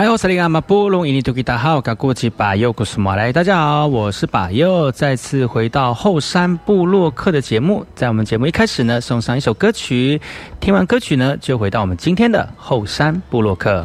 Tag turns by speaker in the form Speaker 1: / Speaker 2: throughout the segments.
Speaker 1: 来，我是林阿马布隆伊尼图吉达好，噶古吉巴尤古斯马来，大家好，我是巴尤，再次回到后山部落客的节目。在我们节目一开始呢，送上一首歌曲，听完歌曲呢，就回到我们今天的后山部落客。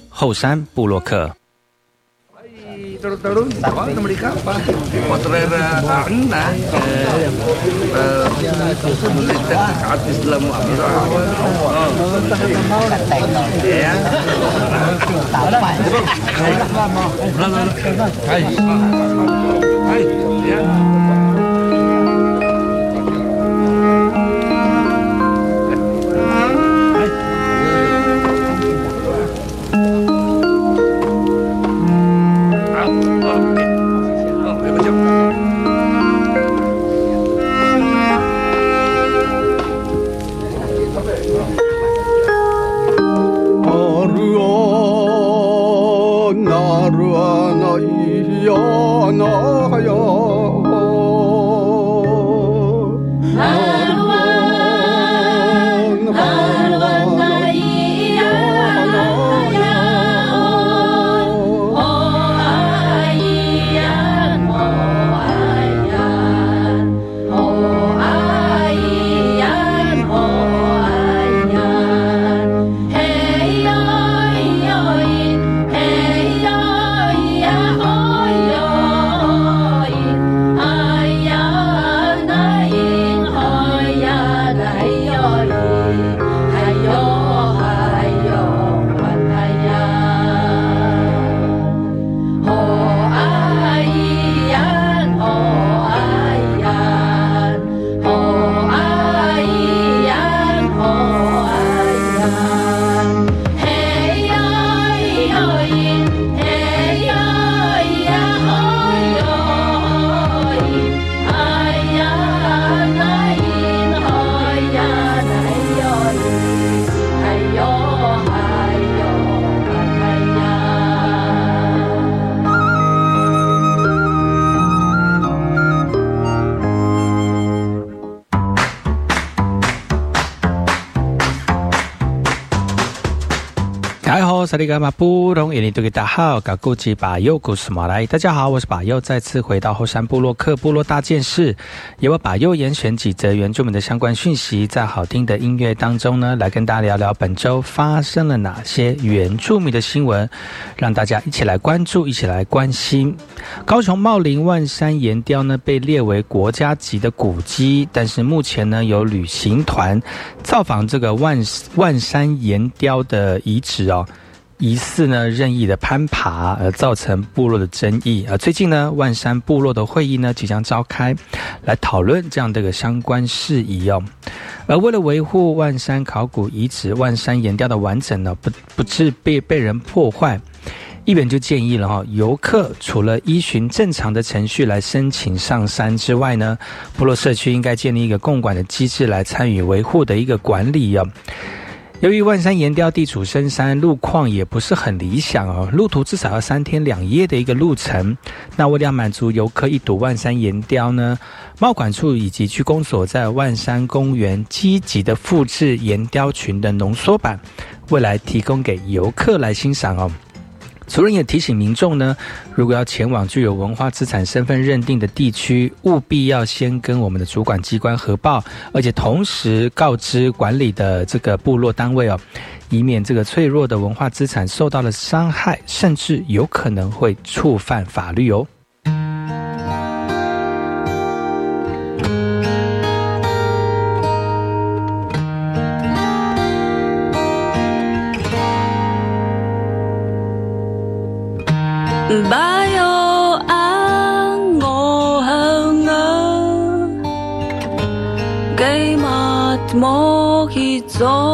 Speaker 1: 后山布洛克。哎，萨利格马布隆伊尼多吉达好，噶古吉巴尤古斯马来，大家好，我是巴尤，再次回到后山部落克部落大件事，由我巴尤严选几则原住民的相关讯息，在好听的音乐当中呢，来跟大家聊聊本周发生了哪些原住民的新闻，让大家一起来关注，一起来关心。高雄茂林万山岩雕呢，被列为国家级的古迹，但是目前呢，有旅行团造访这个万万山岩雕的遗址哦。疑似呢任意的攀爬而造成部落的争议啊！最近呢万山部落的会议呢即将召开，来讨论这样的一个相关事宜哦。而为了维护万山考古遗址万山岩雕的完整呢，不不致被被人破坏，一本就建议了哈，游客除了依循正常的程序来申请上山之外呢，部落社区应该建立一个共管的机制来参与维护的一个管理哦。由于万山岩雕地处深山，路况也不是很理想哦，路途至少要三天两夜的一个路程。那为了满足游客一睹万山岩雕呢，贸管处以及区公所在万山公园积极的复制岩雕群的浓缩版，未来提供给游客来欣赏哦。主任也提醒民众呢，如果要前往具有文化资产身份认定的地区，务必要先跟我们的主管机关核报，而且同时告知管理的这个部落单位哦，以免这个脆弱的文化资产受到了伤害，甚至有可能会触犯法律哦。So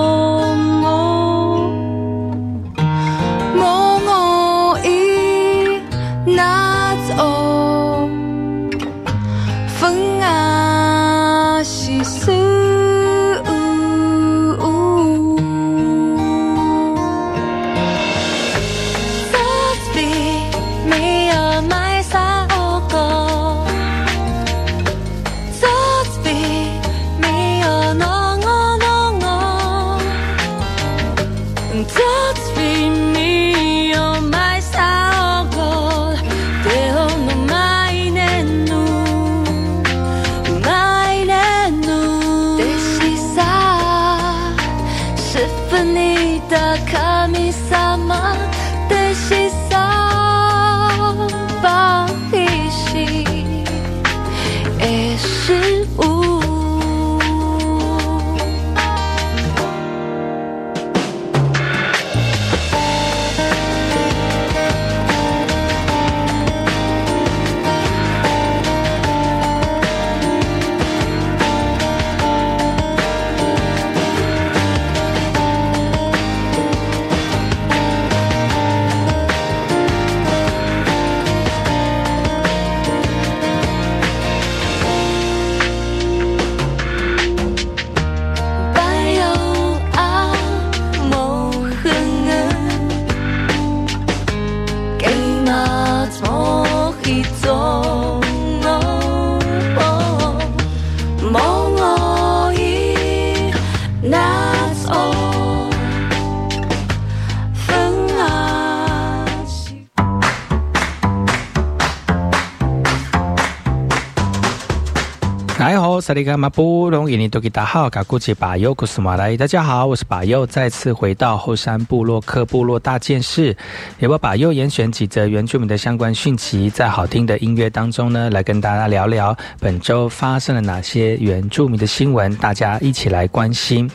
Speaker 1: 萨利卡马布隆伊尼多吉达好，卡古吉巴尤古斯马来，大家好，我是巴尤，再次回到后山部落克部落大件事，也我巴尤严选几则原住民的相关讯息，在好听的音乐当中呢，来跟大家聊聊本周发生了哪些原住民的新闻，大家一起来关心。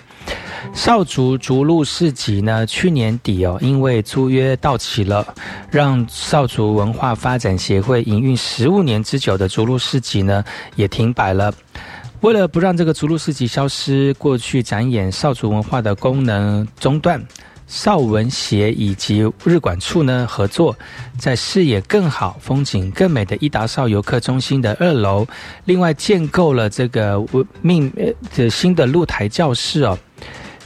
Speaker 1: 少族逐鹿市集呢，去年底哦，因为租约到期了，让少族文化发展协会营运十五年之久的逐鹿市集呢，也停摆了。为了不让这个逐鹿市集消失，过去展演少族文化的功能中断，少文协以及日管处呢合作，在视野更好、风景更美的伊达少游客中心的二楼，另外建构了这个命的新的露台教室哦。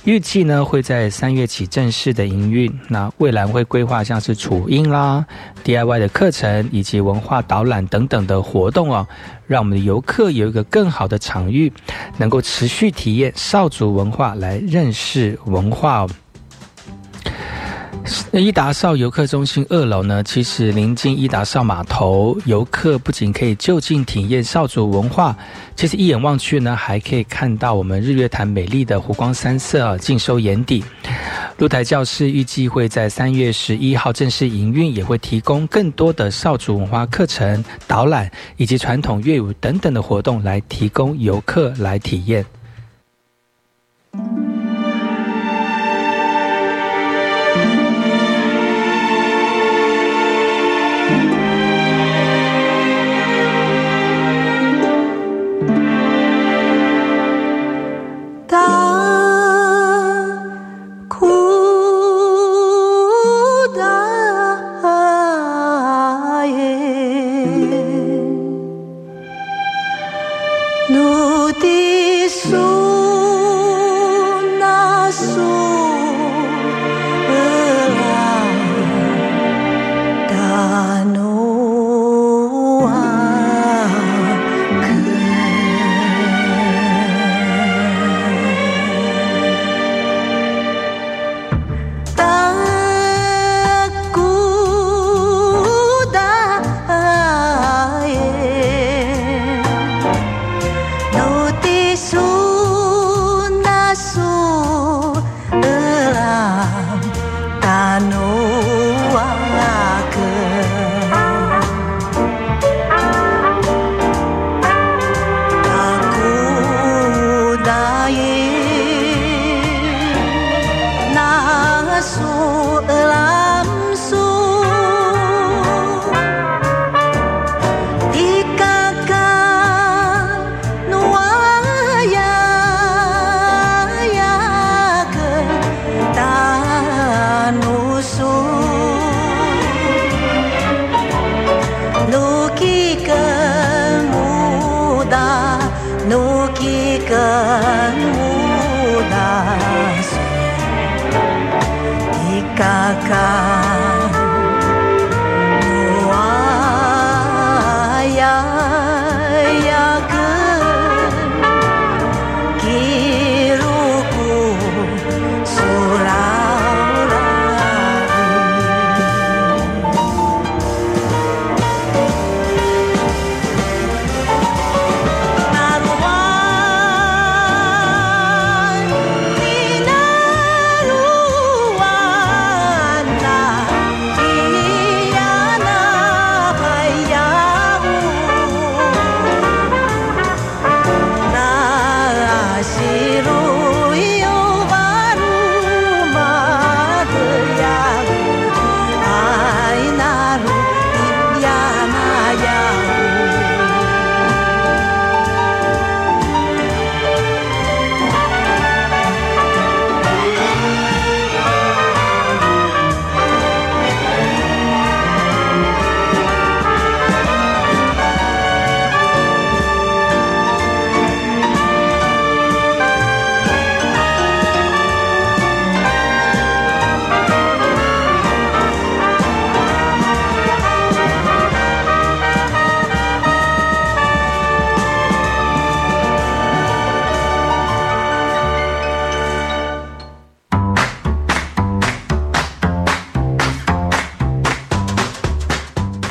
Speaker 1: 预计呢会在三月起正式的营运。那未来会规划像是楚音啦、DIY 的课程以及文化导览等等的活动哦，让我们的游客有一个更好的场域，能够持续体验少族文化，来认识文化哦。伊达少游客中心二楼呢，其实临近伊达少码头，游客不仅可以就近体验少族文化，其实一眼望去呢，还可以看到我们日月潭美丽的湖光山色啊，尽收眼底。露台教室预计会在三月十一号正式营运，也会提供更多的少族文化课程、导览以及传统乐舞等等的活动，来提供游客来体验。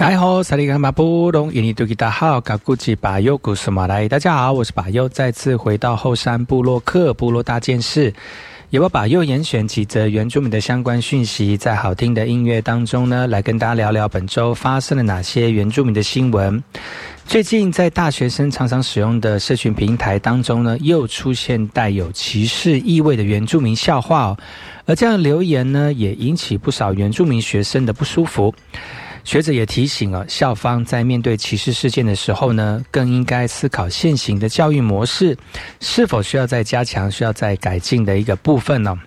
Speaker 1: 大家好，萨利甘马布隆印尼多吉达好，嘎古吉巴尤古斯马来。大家好，我是巴尤，再次回到后山部落克部落大件事。也要把右严选几则原住民的相关讯息，在好听的音乐当中呢，来跟大家聊聊本周发生了哪些原住民的新闻。最近在大学生常常使用的社群平台当中呢，又出现带有歧视意味的原住民笑话哦，而这样留言呢，也引起不少原住民学生的不舒服。学者也提醒了，校方在面对歧视事件的时候呢，更应该思考现行的教育模式是否需要再加强、需要再改进的一个部分呢？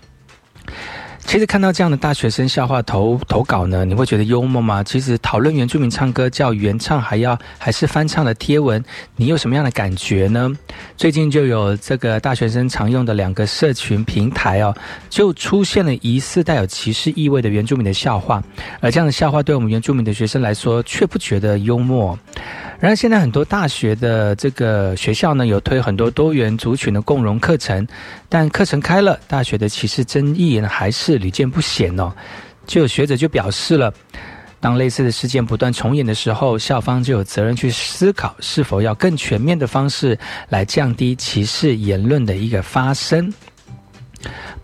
Speaker 1: 其实看到这样的大学生笑话投投稿呢，你会觉得幽默吗？其实讨论原住民唱歌叫原唱还要还是翻唱的贴文，你有什么样的感觉呢？最近就有这个大学生常用的两个社群平台哦，就出现了疑似带有歧视意味的原住民的笑话，而这样的笑话对我们原住民的学生来说却不觉得幽默。然而，现在很多大学的这个学校呢，有推很多多元族群的共融课程，但课程开了，大学的歧视争议呢还是屡见不鲜哦。就有学者就表示了，当类似的事件不断重演的时候，校方就有责任去思考，是否要更全面的方式来降低歧视言论的一个发生。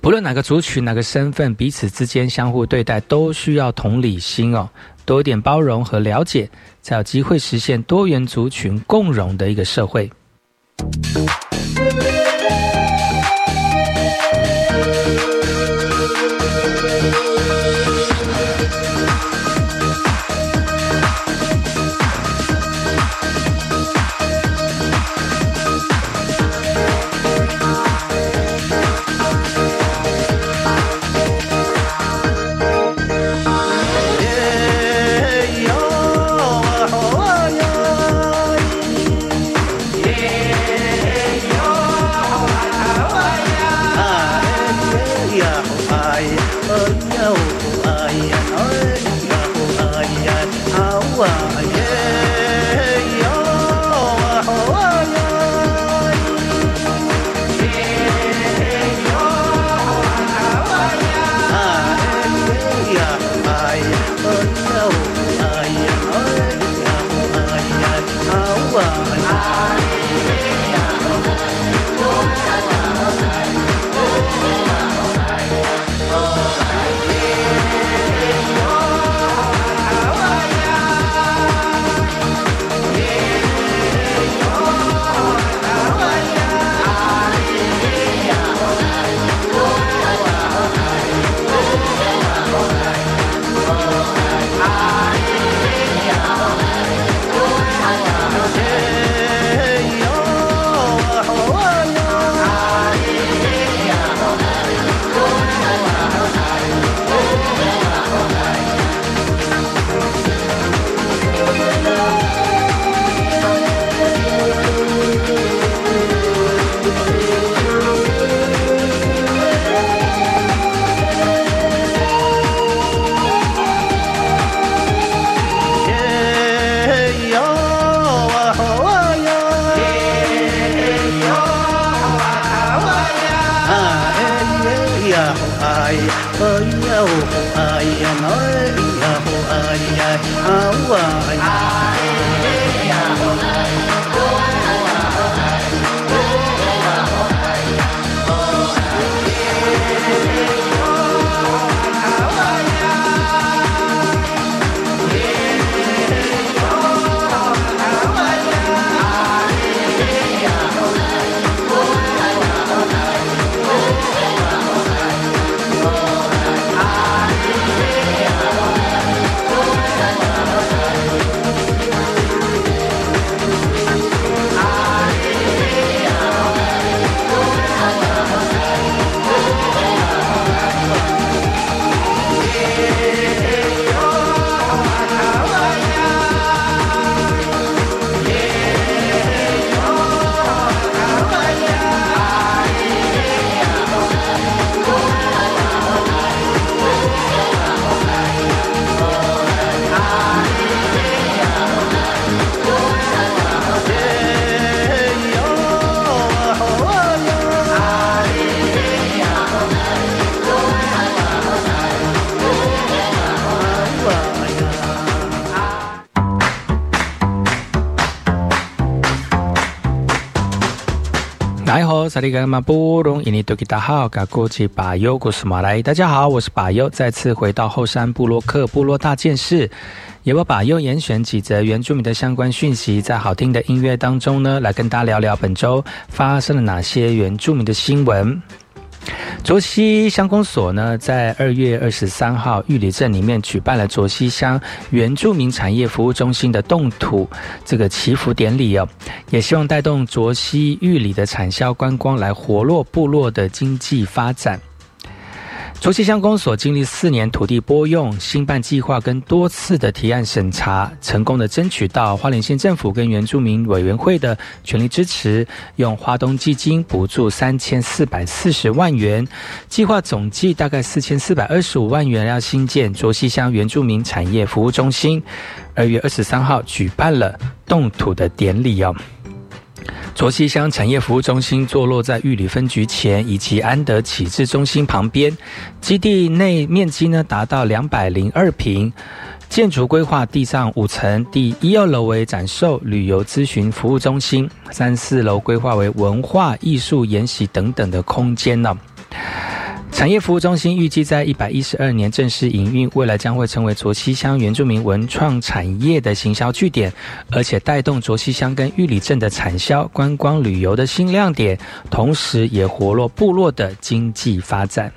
Speaker 1: 不论哪个族群、哪个身份，彼此之间相互对待，都需要同理心哦，多一点包容和了解。才有机会实现多元族群共荣的一个社会。
Speaker 2: 萨利格马布隆伊尼多吉达好，嘎古吉巴尤古斯马来。大家好，我是巴尤，再次回到后山部落克部落大件事，也我巴尤严选几则原住民的相关讯息，在好听的音乐当中呢，来跟大家聊聊本周发生了哪些原住民的新闻。卓溪乡公所呢，在二月二十三号玉里镇里面举办了卓溪乡原住民产业服务中心的动土这个祈福典礼哦，也希望带动卓溪玉里的产销观光，来活络部落的经济发展。卓溪乡公所经历四年土地拨用、新办计划跟多次的提案审查，成功的争取到花莲县政府跟原住民委员会的全力支持，用花东基金补助三千四百四十万元，计划总计大概四千四百二十五万元，要新建卓溪乡原住民产业服务中心。二月二十三号举办了动土的典礼哦。卓溪乡产业服务中心坐落在玉里分局前以及安德启智中心旁边，基地内面积呢达到两百零二平，建筑规划地上五层，第一二楼为展售、旅游咨询服务中心，三四楼规划为文化艺术研习等等的空间呢。产业服务中心预计在一百一十二年正式营运，未来将会成为卓溪乡原住民文创产业的行销据点，而且带动卓溪乡跟玉里镇的产销、观光旅游的新亮点，同时也活络部落的经济发展。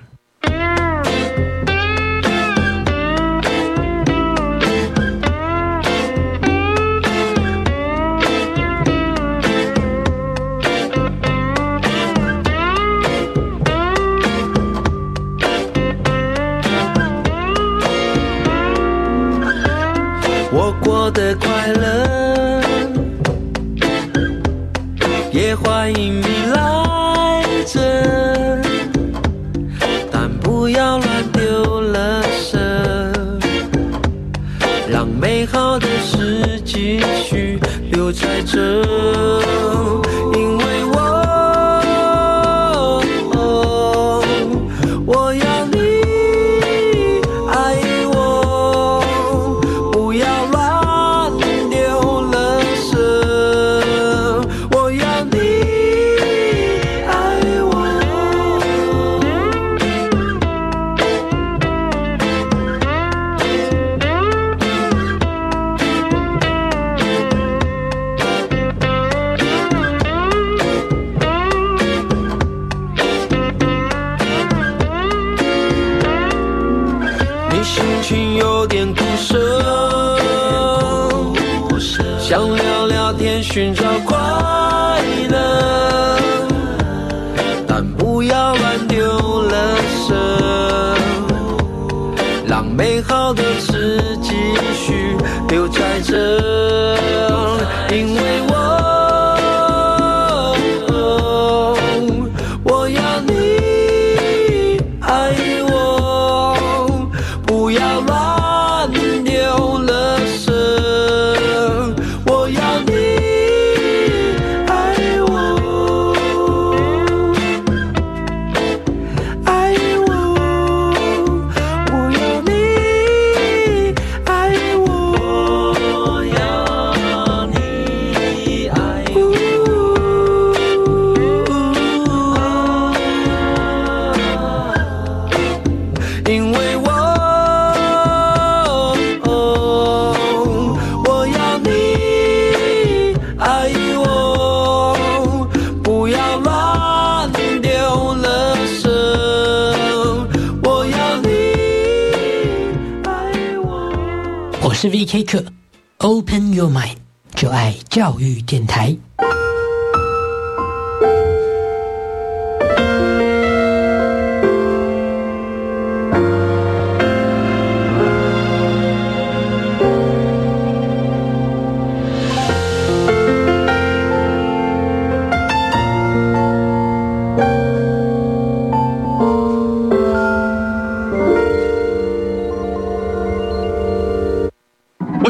Speaker 3: 教育电台。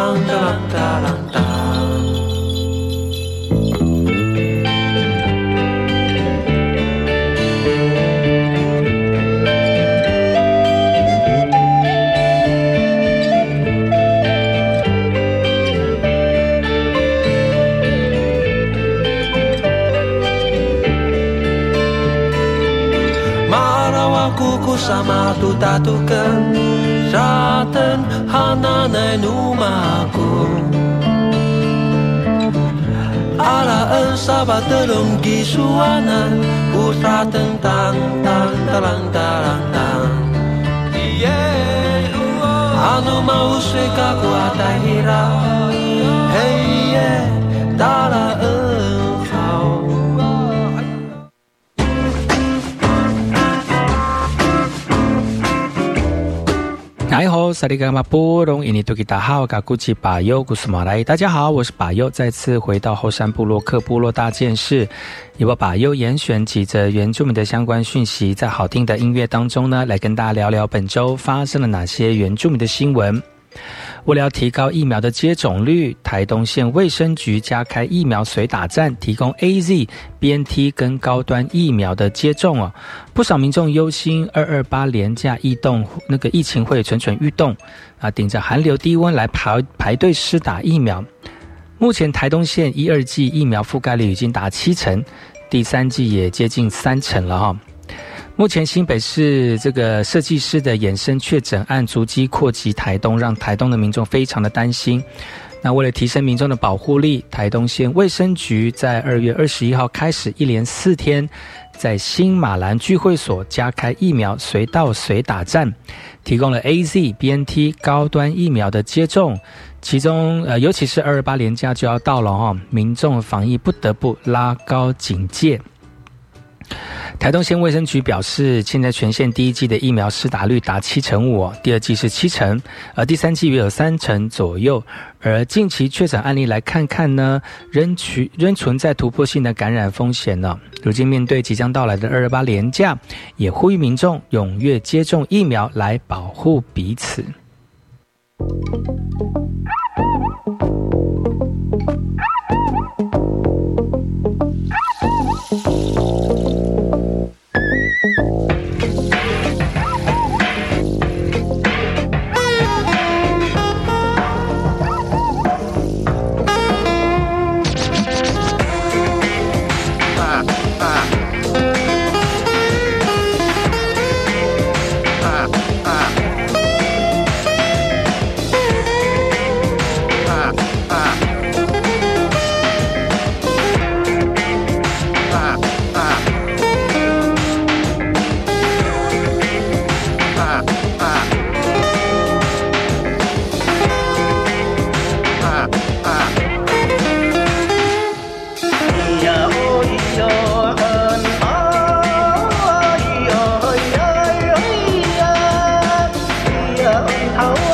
Speaker 2: 当当当当当当。Sama tu tatukan tang 姑姑沙马杜达杜根，沙登哈那奈努马古，阿拉恩沙
Speaker 1: 你好，萨利格马波隆伊尼多吉达好，嘎古吉巴尤古斯马来，大家好，我是巴尤，再次回到后山部落克部落大件事，由我巴尤严选几则原住民的相关讯息，在好听的音乐当中呢，来跟大家聊聊本周发生了哪些原住民的新闻。为了提高疫苗的接种率，台东县卫生局加开疫苗随打站，提供 A Z、B N T 跟高端疫苗的接种哦。不少民众忧心二二八廉价异动，那个疫情会蠢蠢欲动啊，顶着寒流低温来排排队施打疫苗。目前台东县一二季疫苗覆盖率已经达七成，第三季也接近三成了哈。目前新北市这个设计师的衍生确诊案逐级扩及台东，让台东的民众非常的担心。那为了提升民众的保护力，台东县卫生局在二月二十一号开始，一连四天在新马兰聚会所加开疫苗随到随打站，提供了 A Z、B N T 高端疫苗的接种。其中，呃，尤其是二二八连假就要到了哈，民众防疫不得不拉高警戒。台东县卫生局表示，现在全县第一季的疫苗施打率达七成五，第二季是七成，而第三季约有三成左右。而近期确诊案例来看看呢，仍存仍存在突破性的感染风险呢。如今面对即将到来的二二八连假，也呼吁民众踊跃接种疫苗来保护彼此。Oh.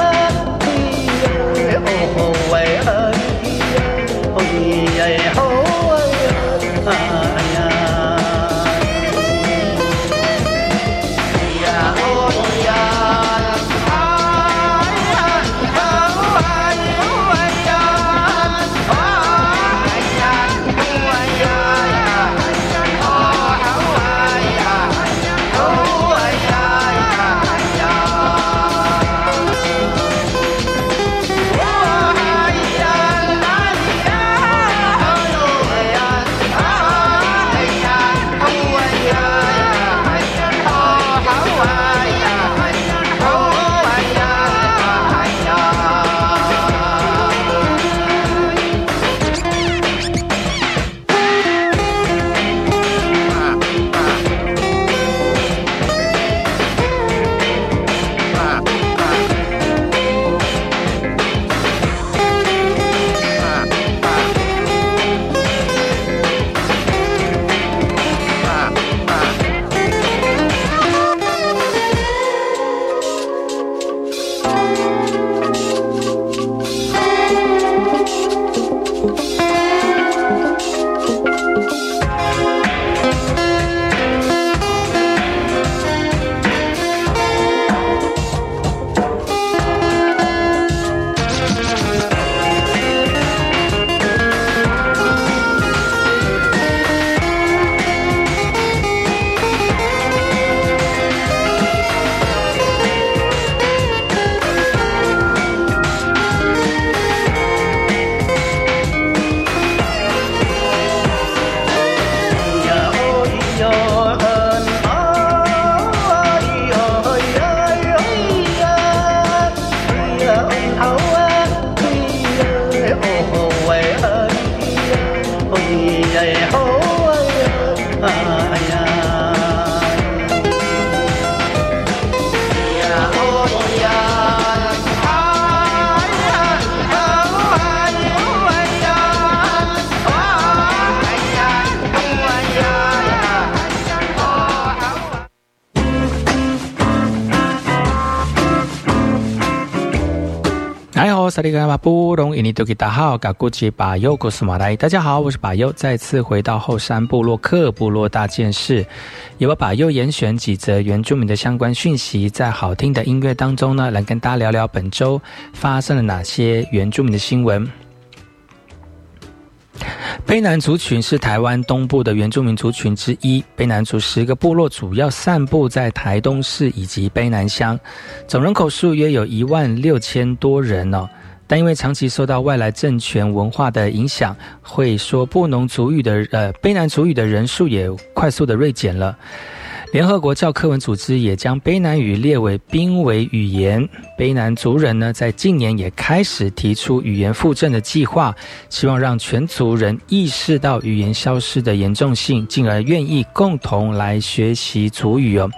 Speaker 1: 萨利格马布隆伊尼多吉达好，嘎古吉巴尤古斯马来。大家好，我是巴尤，再次回到后山部落克部落大件事，也把巴尤严选几则原住民的相关讯息，在好听的音乐当中呢，来跟大家聊聊本周发生了哪些原住民的新闻。卑南族群是台湾东部的原住民族群之一。卑南族十个部落主要散布在台东市以及卑南乡，总人口数约有一万六千多人哦。但因为长期受到外来政权文化的影响，会说布农族语的呃卑南族语的人数也快速的锐减了。联合国教科文组织也将卑南语列为濒危语言。卑南族人呢，在近年也开始提出语言复振的计划，希望让全族人意识到语言消失的严重性，进而愿意共同来学习族语哦。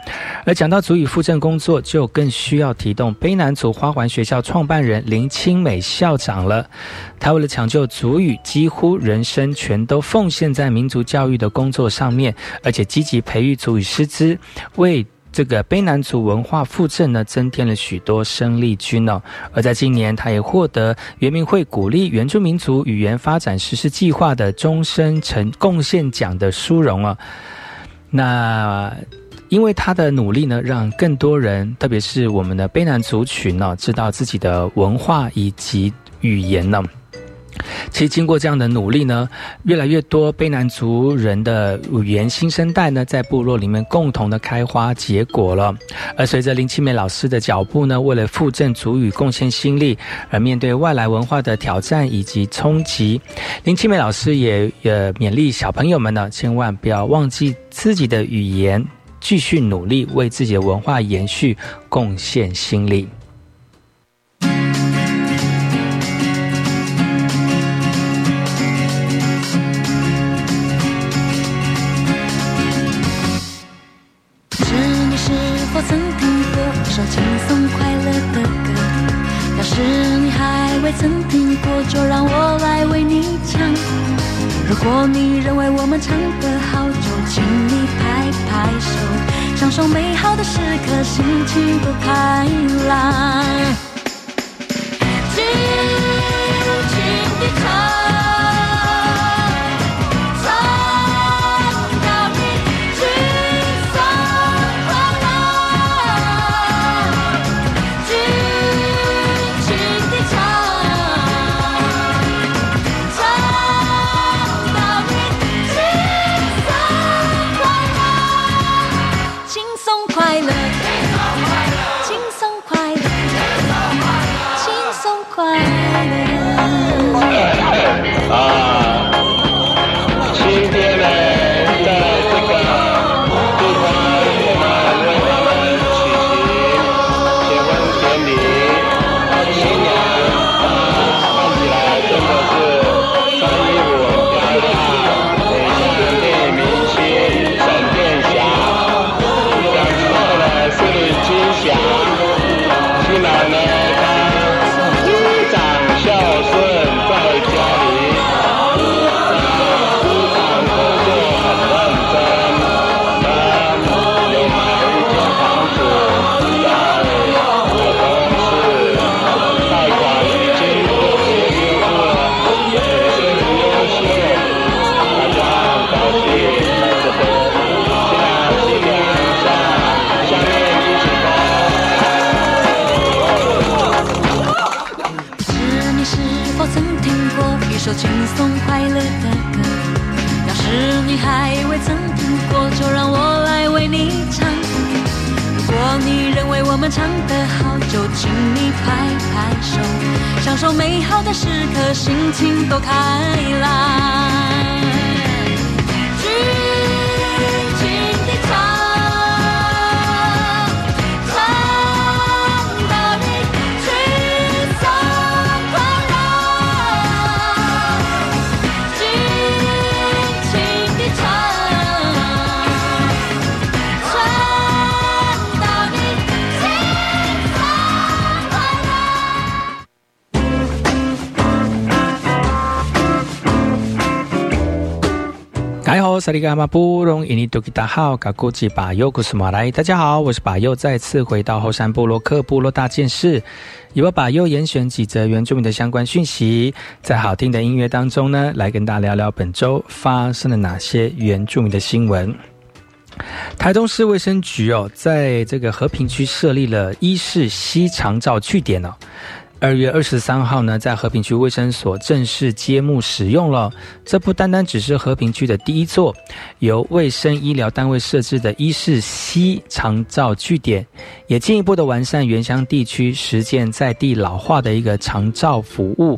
Speaker 1: 而讲到族语复振工作，就更需要提动卑南族花环学校创办人林清美校长了。他为了抢救族语，几乎人生全都奉献在民族教育的工作上面，而且积极培育族语师资，为。这个卑南族文化复振呢，增添了许多生力军哦。而在今年，他也获得原民会鼓励原住民族语言发展实施计划的终身成贡献奖的殊荣啊。那因为他的努力呢，让更多人，特别是我们的卑南族群呢，知道自己的文化以及语言呢。其实经过这样的努力呢，越来越多卑南族人的语言新生代呢，在部落里面共同的开花结果了。而随着林清美老师的脚步呢，为了复振族语贡献心力，而面对外来文化的挑战以及冲击，林清美老师也呃勉励小朋友们呢，千万不要忘记自己的语言，继续努力为自己的文化延续贡献心力。
Speaker 4: 曾听过，就让我来为你唱。如果你认为我们唱得好，就请你拍拍手，享受美好的时刻，心情多开朗。享受美好的时刻，心情多开朗。
Speaker 5: 大家好，萨利嘎马布隆伊尼多吉达好，嘎古吉巴尤古斯马来。大家好，我是巴尤，再次回到后山部落克部落大件事，由巴尤严选几则原住民的相关讯息，在好听的音乐当中呢，来跟大家聊聊本周发生了哪些原住民的新闻。台中市卫生局哦，在这个和平区设立了一市西长照据点哦。二月二十三号呢，在和平区卫生所正式揭幕使用了。这不单单只是和平区的第一座由卫生医疗单位设置的医事西长照据点，也进一步的完善原乡地区实践在地老化的一个长照服务。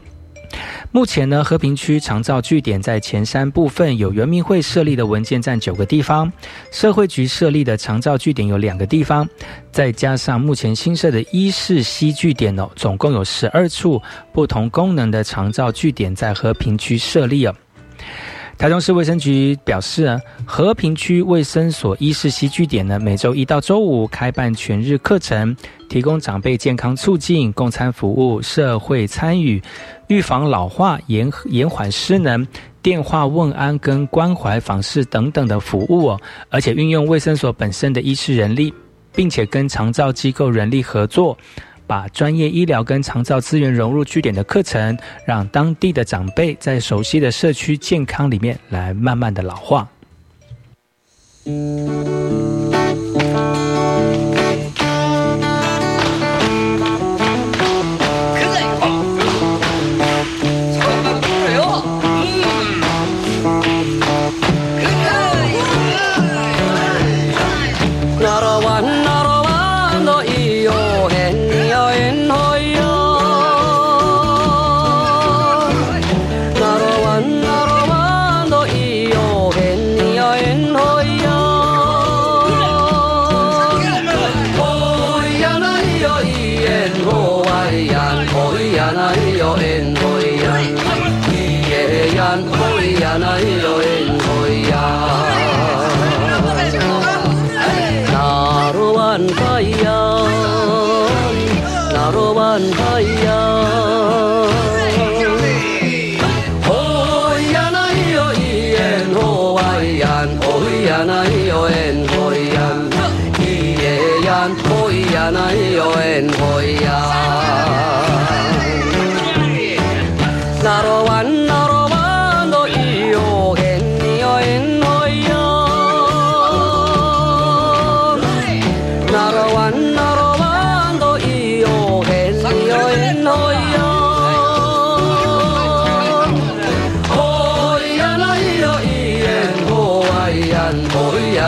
Speaker 5: 目前呢，和平区长照据点在前山部分有原民会设立的文件站九个地方，社会局设立的长照据点有两个地方，再加上目前新设的一市西据点哦，总共有十二处不同功能的长照据点在和平区设立哦。台中市卫生局表示，和平区卫生所一市西据点呢，每周一到周五开办全日课程，提供长辈健康促进、共餐服务、社会参与、预防老化、延延缓失能、电话问安跟关怀访视等等的服务哦，而且运用卫生所本身的医师人力，并且跟长照机构人力合作。把专业医疗跟长照资源融入据点的课程，让当地的长辈在熟悉的社区健康里面来慢慢的老化。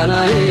Speaker 5: i Danae.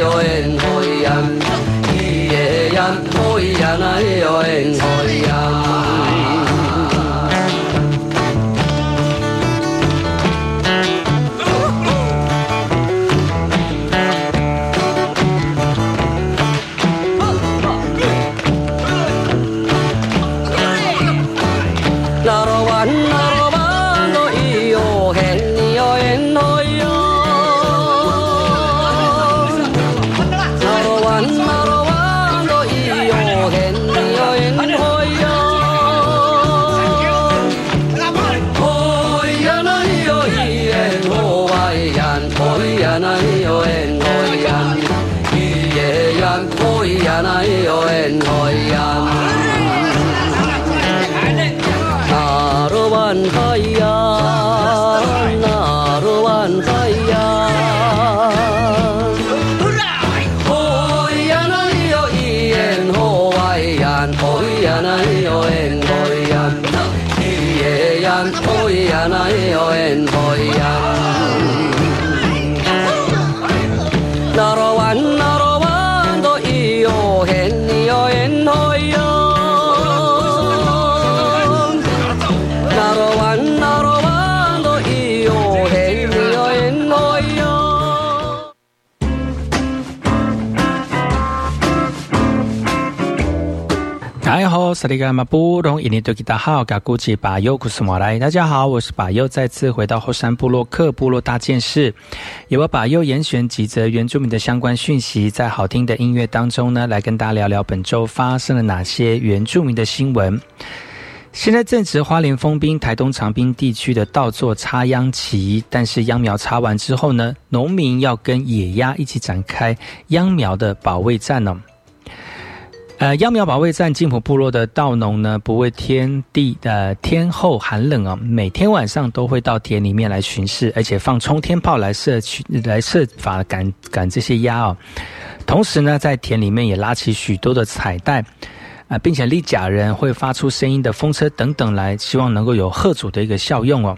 Speaker 5: 萨利嘎马布隆伊尼多吉达好，嘎古吉巴尤库斯马来。大家好，我是巴尤，再次回到后山部落克部落大件事，由我巴尤严选几则原住民的相关讯息，在好听的音乐当中呢，来跟大家聊聊本周发生了哪些原住民的新闻。现在正值花莲丰滨、台东长滨地区的稻作插秧期，但是秧苗插完之后呢，农民要跟野鸭一起展开秧苗的保卫战呢。呃，秧苗保卫战，金浦部落的稻农呢，不畏天地的天候寒冷啊，每天晚上都会到田里面来巡视，而且放冲天炮来射去，来设法赶赶这些鸭哦。同时呢，在田里面也拉起许多的彩带。啊，并且立假人会发出声音的风车等等来，希望能够有贺主的一个效用哦。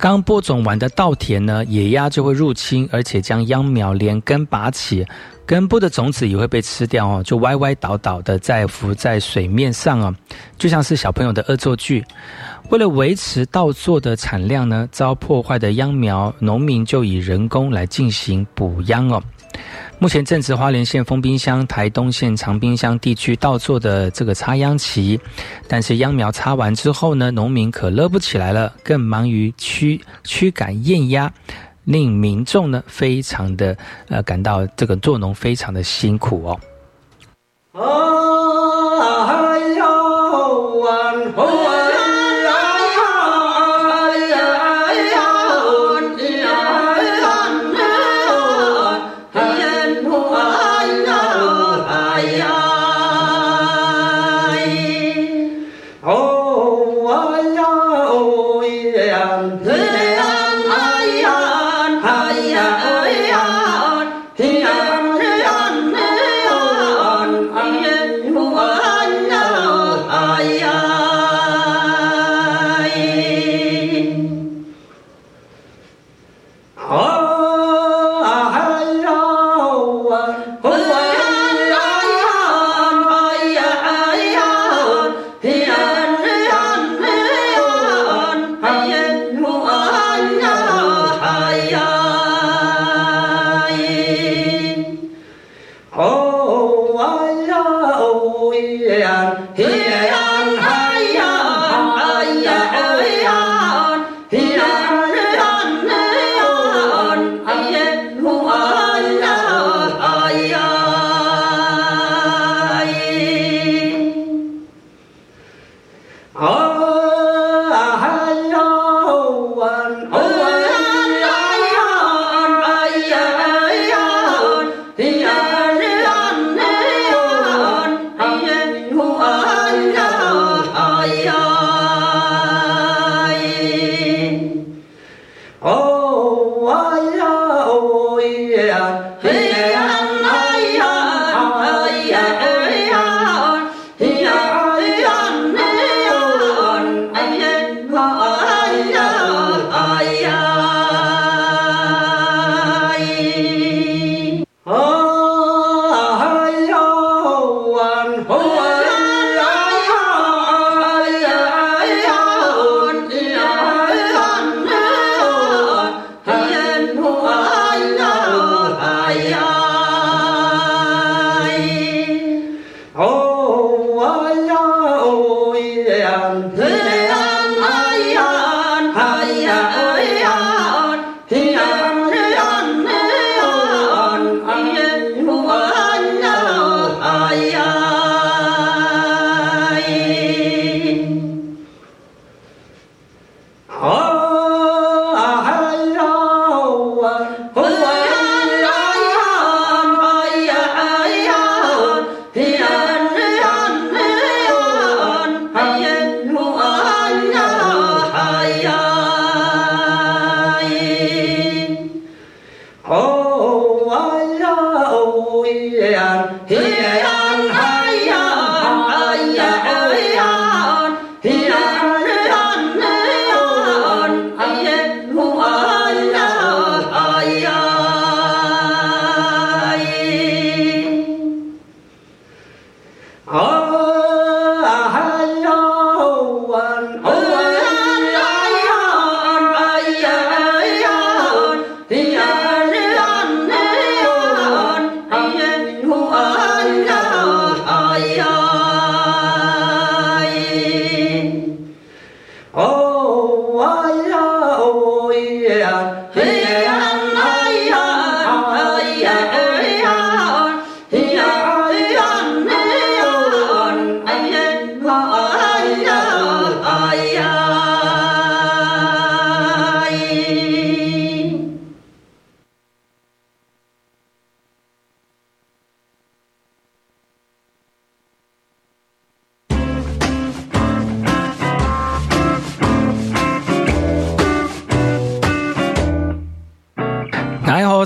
Speaker 5: 刚播种完的稻田呢，野鸭就会入侵，而且将秧苗连根拔起，根部的种子也会被吃掉哦，就歪歪倒倒的在浮在水面上哦，就像是小朋友的恶作剧。为了维持稻作的产量呢，遭破坏的秧苗，农民就以人工来进行补秧哦。目前正值花莲县丰滨乡、台东县长滨乡地区稻作的这个插秧期，但是秧苗插完之后呢，农民可乐不起来了，更忙于驱驱赶燕鸭，令民众呢非常的呃感到这个做农非常的辛苦哦。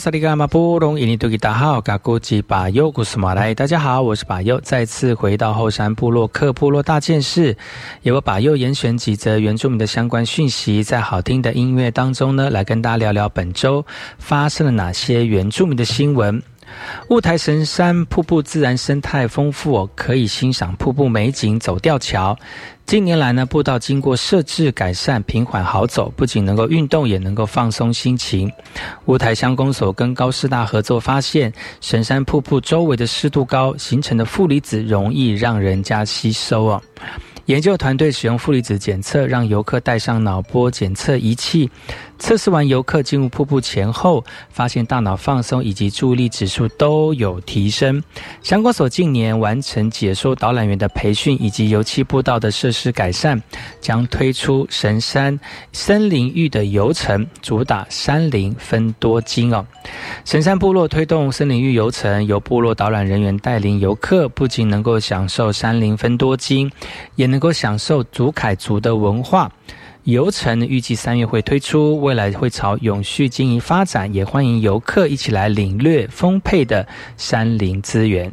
Speaker 1: 萨利格马布隆伊尼多吉达好，嘎古吉巴尤古斯马来，大家好，我是巴尤，再次回到后山部落克部落大件事，由我巴尤严选几则原住民的相关讯息，在好听的音乐当中呢，来跟大家聊聊本周发生了哪些原住民的新闻。雾台神山瀑布自然生态丰富，可以欣赏瀑布美景，走吊桥。近年来呢，步道经过设置改善，平缓好走，不仅能够运动，也能够放松心情。乌台乡公所跟高师大合作发现，神山瀑布周围的湿度高，形成的负离子容易让人家吸收哦。研究团队使用负离子检测，让游客带上脑波检测仪器。测试完游客进入瀑布前后，发现大脑放松以及注意力指数都有提升。相关所近年完成解说导览员的培训以及油漆步道的设施改善，将推出神山森林域的游程，主打山林分多金哦。神山部落推动森林域游程，由部落导览人员带领游客，不仅能够享受山林分多金，也能够享受祖凯族的文化。游程预计三月会推出，未来会朝永续经营发展，也欢迎游客一起来领略丰沛的山林资源。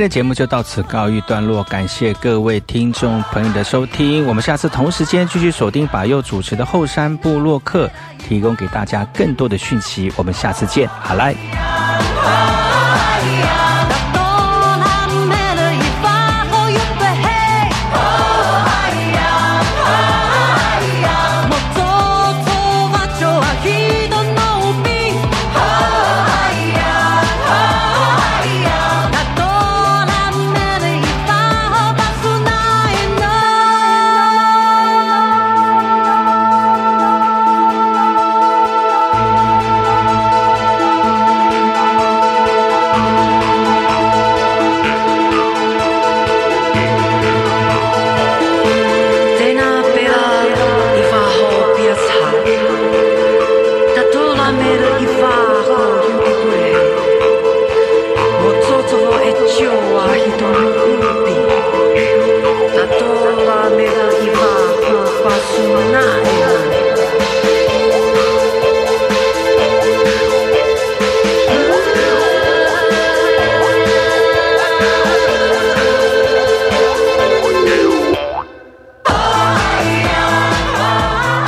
Speaker 1: 今天的节目就到此告一段落，感谢各位听众朋友的收听，我们下次同时间继续锁定把佑主持的后山部落客，提供给大家更多的讯息，我们下次见，好来。